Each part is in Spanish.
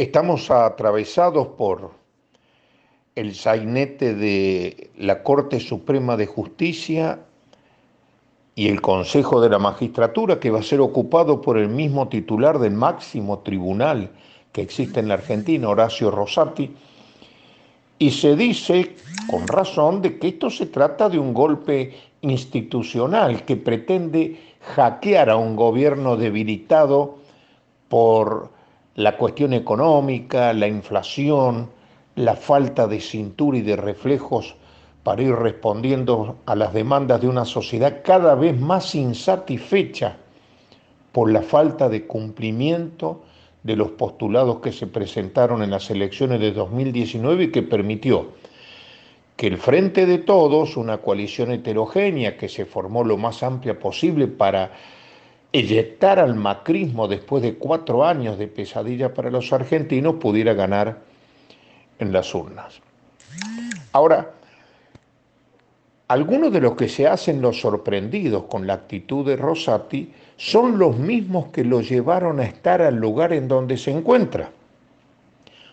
Estamos atravesados por el sainete de la Corte Suprema de Justicia y el Consejo de la Magistratura, que va a ser ocupado por el mismo titular del máximo tribunal que existe en la Argentina, Horacio Rosati, y se dice, con razón, de que esto se trata de un golpe institucional que pretende hackear a un gobierno debilitado por la cuestión económica, la inflación, la falta de cintura y de reflejos para ir respondiendo a las demandas de una sociedad cada vez más insatisfecha por la falta de cumplimiento de los postulados que se presentaron en las elecciones de 2019 y que permitió que el Frente de Todos, una coalición heterogénea que se formó lo más amplia posible para eyectar al macrismo después de cuatro años de pesadilla para los argentinos, pudiera ganar en las urnas. Ahora, algunos de los que se hacen los sorprendidos con la actitud de Rosati son los mismos que lo llevaron a estar al lugar en donde se encuentra.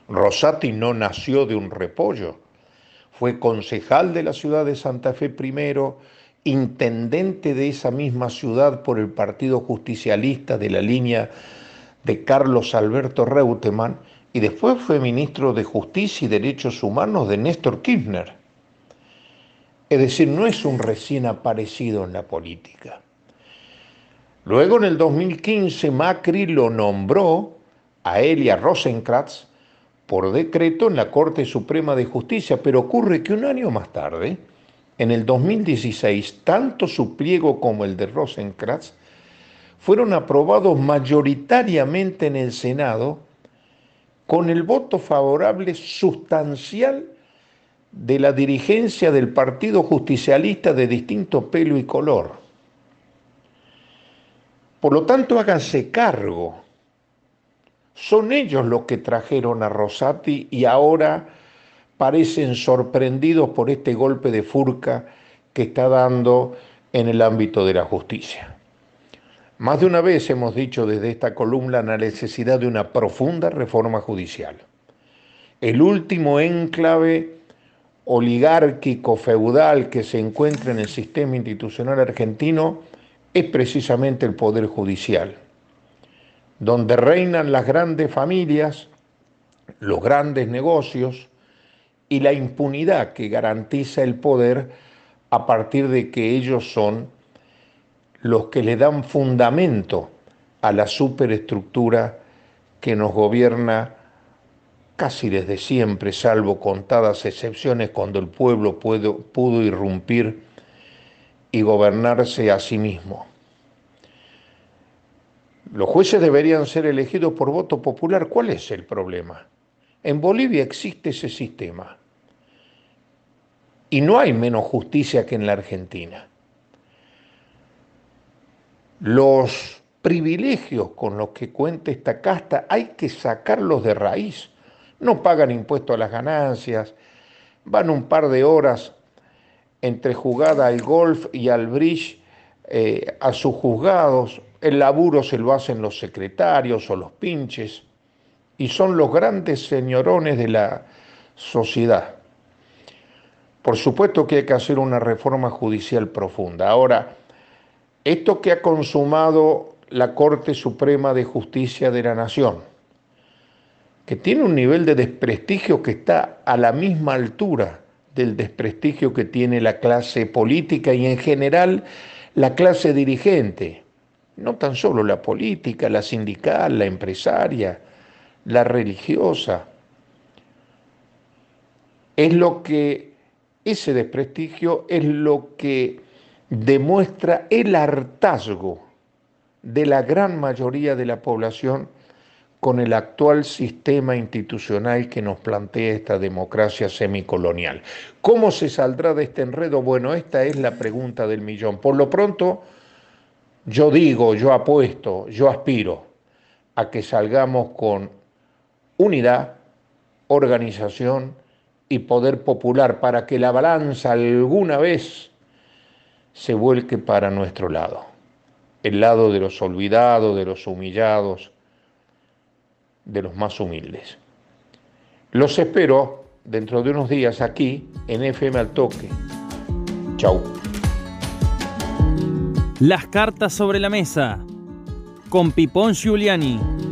Rosati no nació de un repollo, fue concejal de la ciudad de Santa Fe primero, intendente de esa misma ciudad por el Partido Justicialista de la línea de Carlos Alberto Reutemann y después fue ministro de Justicia y Derechos Humanos de Néstor Kirchner. Es decir, no es un recién aparecido en la política. Luego en el 2015 Macri lo nombró a él y a Rosenkrantz por decreto en la Corte Suprema de Justicia, pero ocurre que un año más tarde, en el 2016, tanto su pliego como el de Rosenkrantz fueron aprobados mayoritariamente en el Senado con el voto favorable sustancial de la dirigencia del Partido Justicialista de distinto pelo y color. Por lo tanto, háganse cargo son ellos los que trajeron a Rosati y ahora parecen sorprendidos por este golpe de furca que está dando en el ámbito de la justicia. Más de una vez hemos dicho desde esta columna la necesidad de una profunda reforma judicial. El último enclave oligárquico feudal que se encuentra en el sistema institucional argentino es precisamente el Poder Judicial donde reinan las grandes familias, los grandes negocios y la impunidad que garantiza el poder a partir de que ellos son los que le dan fundamento a la superestructura que nos gobierna casi desde siempre, salvo contadas excepciones cuando el pueblo pudo, pudo irrumpir y gobernarse a sí mismo. Los jueces deberían ser elegidos por voto popular. ¿Cuál es el problema? En Bolivia existe ese sistema. Y no hay menos justicia que en la Argentina. Los privilegios con los que cuenta esta casta hay que sacarlos de raíz. No pagan impuesto a las ganancias, van un par de horas entre jugada al golf y al bridge eh, a sus juzgados, el laburo se lo hacen los secretarios o los pinches, y son los grandes señorones de la sociedad. Por supuesto que hay que hacer una reforma judicial profunda. Ahora, esto que ha consumado la Corte Suprema de Justicia de la Nación, que tiene un nivel de desprestigio que está a la misma altura del desprestigio que tiene la clase política y en general la clase dirigente, no tan solo la política, la sindical, la empresaria, la religiosa. Es lo que, ese desprestigio es lo que demuestra el hartazgo de la gran mayoría de la población con el actual sistema institucional que nos plantea esta democracia semicolonial. ¿Cómo se saldrá de este enredo? Bueno, esta es la pregunta del millón. Por lo pronto, yo digo, yo apuesto, yo aspiro a que salgamos con unidad, organización y poder popular para que la balanza alguna vez se vuelque para nuestro lado, el lado de los olvidados, de los humillados, de los más humildes. Los espero dentro de unos días aquí en FM al Toque. Chau. Las cartas sobre la mesa con Pipón Giuliani.